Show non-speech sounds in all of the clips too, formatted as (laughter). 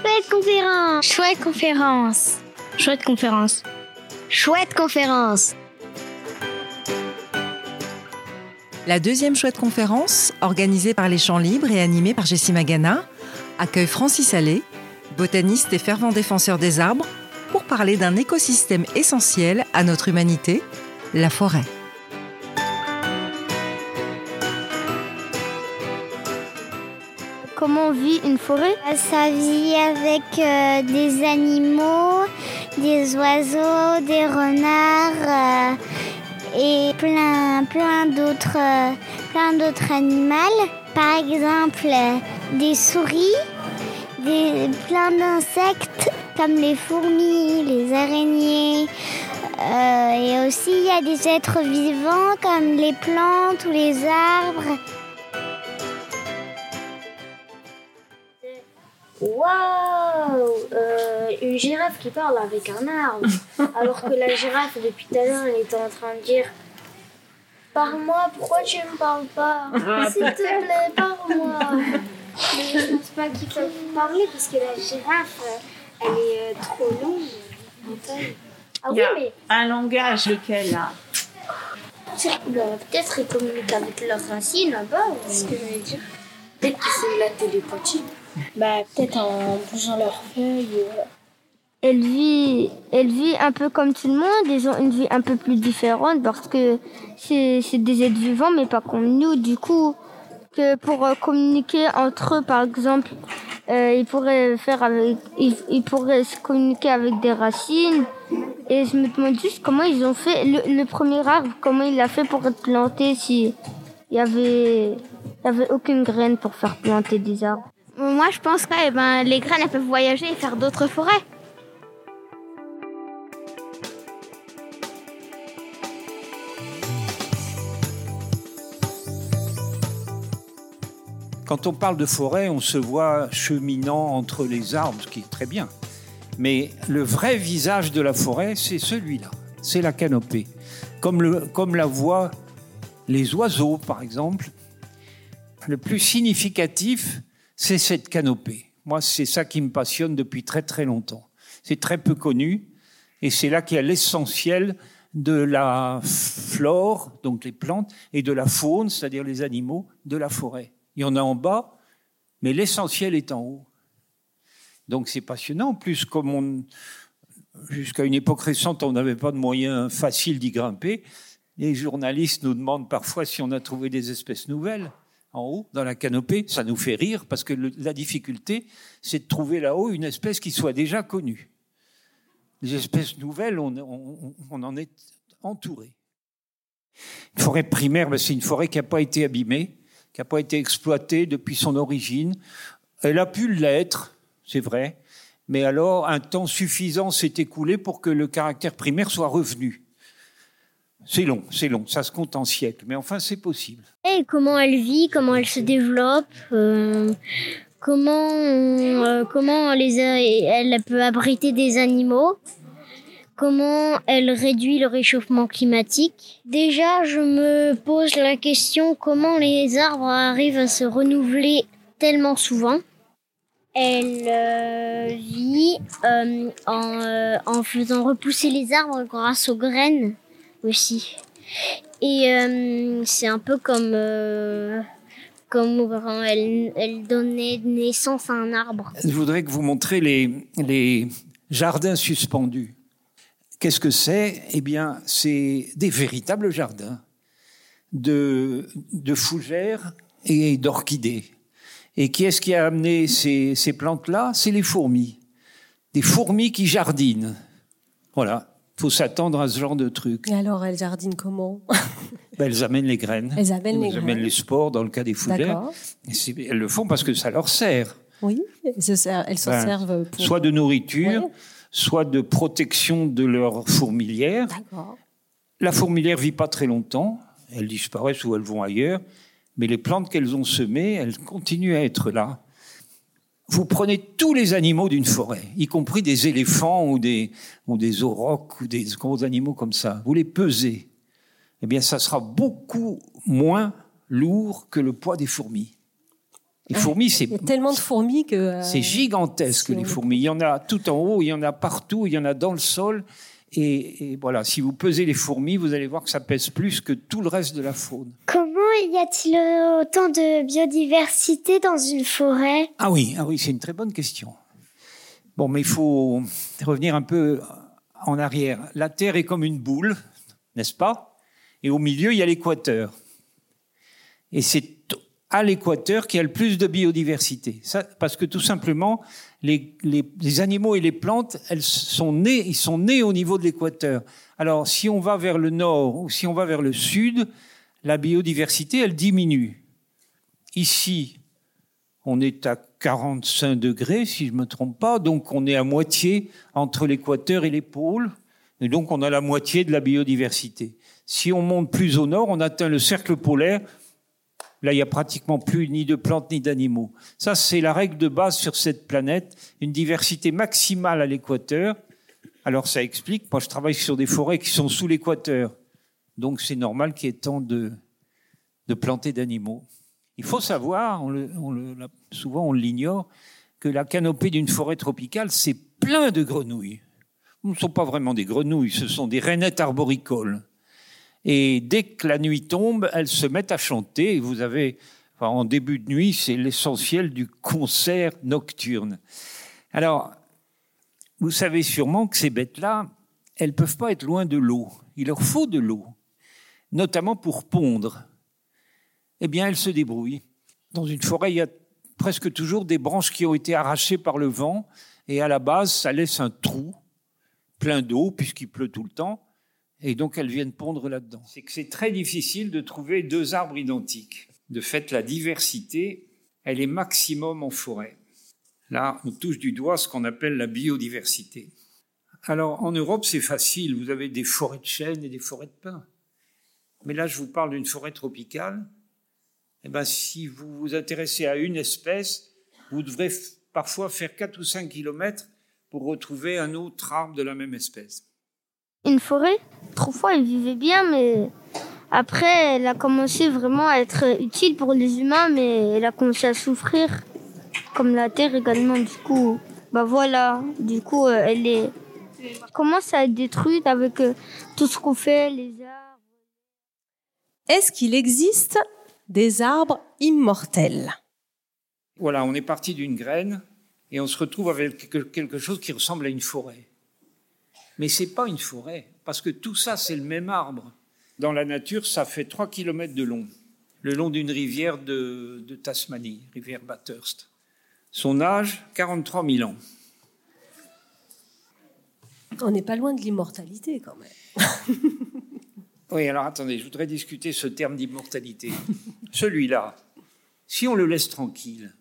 Chouette conférence. Chouette conférence. Chouette conférence. Chouette conférence. La deuxième chouette conférence, organisée par les Champs Libres et animée par Jessie Magana, accueille Francis Allais, botaniste et fervent défenseur des arbres, pour parler d'un écosystème essentiel à notre humanité, la forêt. Comment vit une forêt Ça vit avec euh, des animaux, des oiseaux, des renards euh, et plein, plein d'autres, euh, plein d'autres animaux. Par exemple, des souris, des, plein d'insectes comme les fourmis, les araignées. et aussi, il y a des êtres vivants comme les plantes ou les arbres. Waouh euh, Une girafe qui parle avec un arbre. (laughs) Alors que la girafe, depuis tout à l'heure, elle était en train de dire Parle-moi, pourquoi tu ne me parles pas? S'il te plaît, parle-moi. Mais je pense pas qu'il faut parler parce que la girafe, elle est euh, trop longue en taille. Ah oui, mais. Un langage, lequel là Peut-être qu'ils communiquent avec leurs racines là-bas, c'est ce que je veux dire. Peut-être que c'est la télépathie. Bah, peut-être en bougeant leurs feuilles. Euh. Elle vit, elle vit un peu comme tout le monde, ils ont une vie un peu plus différente parce que c'est, des êtres vivants mais pas comme nous. Du coup, que pour euh, communiquer entre eux, par exemple, euh, ils pourraient faire avec, ils, pourraient se communiquer avec des racines. Et je me demande juste comment ils ont fait le, premier arbre, comment il a fait pour être planté si il y avait, il y avait aucune graine pour faire planter des arbres. Moi, je pense que ben, les graines peuvent voyager et faire d'autres forêts. Quand on parle de forêt, on se voit cheminant entre les arbres, ce qui est très bien. Mais le vrai visage de la forêt, c'est celui-là, c'est la canopée. Comme, comme la voient les oiseaux, par exemple. Le plus significatif, c'est cette canopée. Moi, c'est ça qui me passionne depuis très très longtemps. C'est très peu connu et c'est là qu'il y a l'essentiel de la flore, donc les plantes, et de la faune, c'est-à-dire les animaux de la forêt. Il y en a en bas, mais l'essentiel est en haut. Donc c'est passionnant. En plus, comme on, jusqu'à une époque récente, on n'avait pas de moyens faciles d'y grimper, les journalistes nous demandent parfois si on a trouvé des espèces nouvelles en haut, dans la canopée, ça nous fait rire parce que la difficulté, c'est de trouver là-haut une espèce qui soit déjà connue. Les espèces nouvelles, on, en est entouré. Une forêt primaire, ben, c'est une forêt qui n'a pas été abîmée, qui n'a pas été exploitée depuis son origine. Elle a pu l'être, c'est vrai, mais alors un temps suffisant s'est écoulé pour que le caractère primaire soit revenu. C'est long, c'est long, ça se compte en siècles, mais enfin c'est possible. Et comment elle vit, comment elle se développe, euh, comment, euh, comment elle peut abriter des animaux, comment elle réduit le réchauffement climatique. Déjà, je me pose la question comment les arbres arrivent à se renouveler tellement souvent. Elle euh, vit en faisant repousser les arbres grâce aux graines aussi. Et euh, c'est un peu comme euh, comme quand elle, elle, donnait naissance à un arbre. Je voudrais que vous montrez les, les jardins suspendus. Qu'est-ce que c'est? Eh bien, c'est des véritables jardins de, de fougères et d'orchidées. Et qui est-ce qui a amené ces, ces plantes-là? C'est les fourmis. Des fourmis qui jardinent. Voilà faut s'attendre à ce genre de truc. Et alors, elles jardinent comment (laughs) ben, Elles amènent les graines. Elles amènent les elles amènent les spores dans le cas des fougères. elles le font parce que ça leur sert. Oui, elles s'en ben, servent pour... Soit de nourriture, soit de protection de leur fourmilière. La fourmilière vit pas très longtemps. Elles disparaissent ou elles vont ailleurs. Mais les plantes qu'elles ont semées, elles continuent à être là vous prenez tous les animaux d'une forêt, y compris des éléphants ou des, ou des aurochs ou des gros animaux comme ça, vous les pesez, eh bien, ça sera beaucoup moins lourd que le poids des fourmis. Les fourmis, c'est. Il y a tellement de fourmis que. euh, C'est gigantesque, les fourmis. Il y en a tout en haut, il y en a partout, il y en a dans le sol. Et, et voilà, si vous pesez les fourmis, vous allez voir que ça pèse plus que tout le reste de la faune. Comment y a-t-il autant de biodiversité dans une forêt? Ah oui, ah oui, c'est une très bonne question. Bon, mais il faut revenir un peu en arrière. La Terre est comme une boule, n'est-ce pas? Et au milieu, il y a l'équateur. Et c'est à l'équateur qu'il y a le plus de biodiversité. Parce que tout simplement, les, animaux et les plantes, elles sont nées, ils sont nés au niveau de l'équateur. Alors, si on va vers le nord ou si on va vers le sud, la biodiversité, elle diminue. Ici, on est à 45 degrés, si je me trompe pas, donc on est à moitié entre l'équateur et les pôles, et donc on a la moitié de la biodiversité. Si on monte plus au nord, on atteint le cercle polaire, là il y a pratiquement plus ni de plantes ni d'animaux. Ça c'est la règle de base sur cette planète, une diversité maximale à l'équateur. Alors ça explique, moi je travaille sur des forêts qui sont sous l'équateur, donc c'est normal qu'il y ait tant de, de d'animaux. Il faut savoir, souvent on l'ignore, que la canopée d'une forêt tropicale, c'est plein de grenouilles. Ce ne sont pas vraiment des grenouilles, ce sont des rainettes arboricoles. Et dès que la nuit tombe, elles se mettent à chanter. Vous avez, en début de nuit, c'est l'essentiel du concert nocturne. Alors, vous savez sûrement que ces bêtes-là, elles peuvent pas être loin de l'eau. Il leur faut de l'eau, notamment pour pondre eh bien, elle se débrouille. Dans une forêt, il y a presque toujours des branches qui ont été arrachées par le vent, et à la base, ça laisse un trou plein d'eau, puisqu'il pleut tout le temps, et donc elles viennent pondre là-dedans. C'est que c'est très difficile de trouver deux arbres identiques. De fait, la diversité, elle est maximum en forêt. Là, on touche du doigt ce qu'on appelle la biodiversité. Alors, en Europe, c'est facile. Vous avez des forêts de chênes et des forêts de pins. Mais là, je vous parle d'une forêt tropicale eh ben, si vous vous intéressez à une espèce, vous devrez parfois faire 4 ou 5 kilomètres pour retrouver un autre arbre de la même espèce. Une forêt, autrefois, elle vivait bien, mais après, elle a commencé vraiment à être utile pour les humains, mais elle a commencé à souffrir, comme la terre également. Du coup, bah voilà, du coup, euh, elle est commence à être détruite avec euh, tout ce qu'on fait, les arbres? Est-ce qu'il existe des arbres immortels? Voilà, on est parti d'une graine et on se retrouve avec quelque- chose qui ressemble à une forêt. Mais c'est pas une forêt, parce que tout ça, c'est le même arbre. Dans la nature, ça fait 3 kilomètres de long, le long d'une rivière de, de Tasmanie, rivière Bathurst. Son âge, 43 000 ans. On n'est pas loin de l'immortalité quand même. (laughs) Oui, alors attendez, je voudrais discuter ce terme d'immortalité. (laughs) Celui-là, si on le laisse tranquille,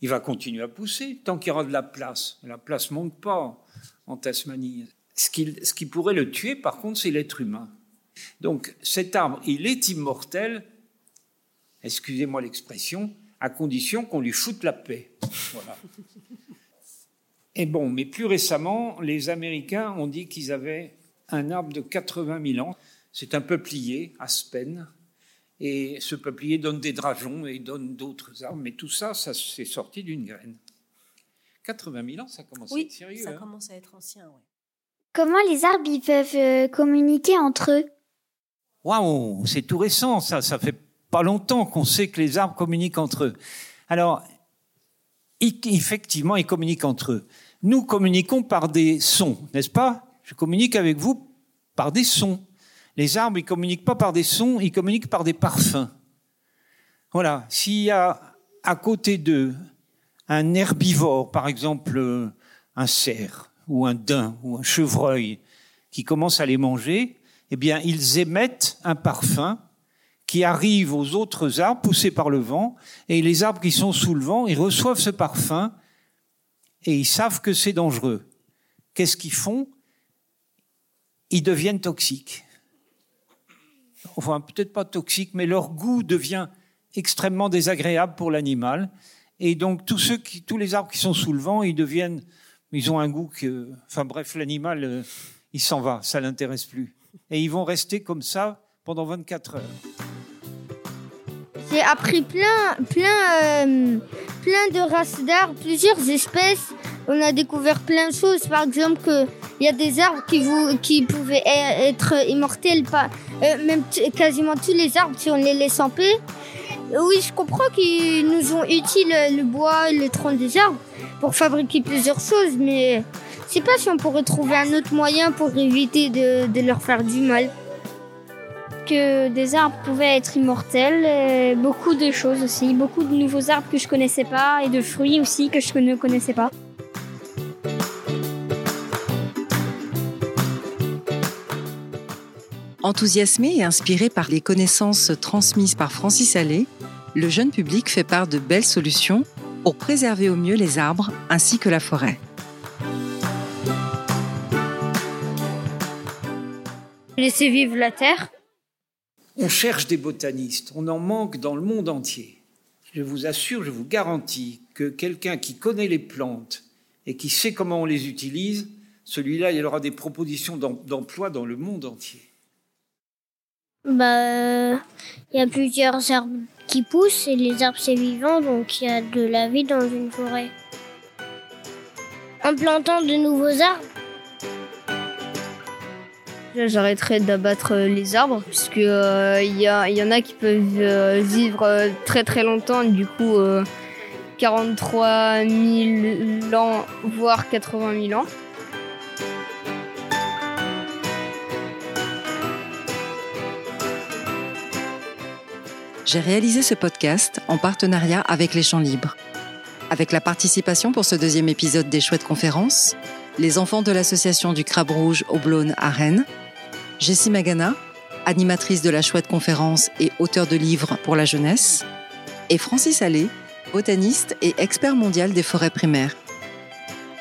il va continuer à pousser tant qu'il y aura de la place. La place manque pas en Tasmanie. Ce qui, pourrait le tuer, par contre, c'est l'être humain. Donc cet arbre, il est immortel, excusez-moi l'expression, à condition qu'on lui foute la paix. Et bon, mais plus récemment, les Américains ont dit qu'ils avaient un arbre de 80 000 ans. C'est un peuplier, Aspen, et ce peuplier donne des drageons et donne d'autres arbres, mais tout ça, ça c'est sorti d'une graine. 80 000 ans, ça commence à être sérieux. ça hein. commence à être ancien. ouais. Comment les arbres ils peuvent euh, communiquer entre eux? Waouh, c'est tout récent, ça. Ça fait pas longtemps qu'on sait que les arbres communiquent entre eux. Alors, effectivement, ils communiquent entre eux. Nous communiquons par des sons, n'est-ce pas? Je communique avec vous par des sons. Les arbres, ils communiquent pas par des sons, ils communiquent par des parfums. Voilà. S'il y a à côté d'eux un herbivore, par exemple euh, un cerf ou un daim ou un chevreuil, qui commence à les manger, eh bien, ils émettent un parfum qui arrive aux autres arbres poussés par le vent, et les arbres qui sont sous le vent, ils reçoivent ce parfum et ils savent que c'est dangereux. Qu'est-ce qu'ils font? Ils deviennent toxiques. Enfin, peut-être pas toxiques, mais leur goût devient extrêmement désagréable pour l'animal. Et donc, tous, les arbres qui sont sous le vent, ils deviennent, ils ont un goût que, enfin bref, l'animal, euh, il s'en va, ça l'intéresse plus. Et ils vont rester comme ça pendant 24 heures. J'ai appris plein, plein, euh, plein de races d'arbres, plusieurs espèces. On a découvert plein de choses. Par exemple, qu'il y a des arbres qui, pouvaient e-, être immortels, euh, même quasiment tous les arbres si on les laisse en paix. Oui, je comprends qu'ils nous ont utile le bois et le tronc des arbres pour fabriquer plusieurs choses, mais je sais pas si on pourrait trouver un autre moyen pour éviter de, de leur faire du mal que des arbres pouvaient être immortels, beaucoup de choses aussi, beaucoup de nouveaux arbres que je connaissais pas et de fruits aussi que je ne connaissais pas. Enthousiasmé et inspiré par les connaissances transmises par Francis Allais, le jeune public fait part de belles solutions pour préserver au mieux les arbres ainsi que la forêt. Laisser vivre la terre, on cherche des botanistes, on en manque dans le monde entier. Je vous assure, je vous garantis que quelqu'un qui connaît les plantes et qui sait comment on les utilise, celui-là, il aura des propositions d'emploi dans le monde entier. Bah, il y a plusieurs arbres qui poussent et les arbres c'est vivant, donc il y a de la vie dans une forêt. En plantant de nouveaux arbres, J'arrêterai d'abattre les arbres puisque il euh, y, en a qui peuvent euh, vivre euh, très très longtemps, du coup 43 000 ans, voire 80 000 ans. J'ai réalisé ce podcast en partenariat avec les Champs Libres. Avec la participation pour ce deuxième épisode des Chouettes Conférences, les enfants de l'association du Crabe Rouge au Blône à Rennes, Jessie Magana, animatrice de la Chouette Conférence et auteur de livres pour la jeunesse, et Francis Allais, botaniste et expert mondial des forêts primaires.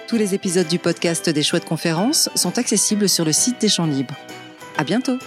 Tous les épisodes du podcast des Chouettes Conférences sont accessibles sur le site des Champs Libres. À bientôt!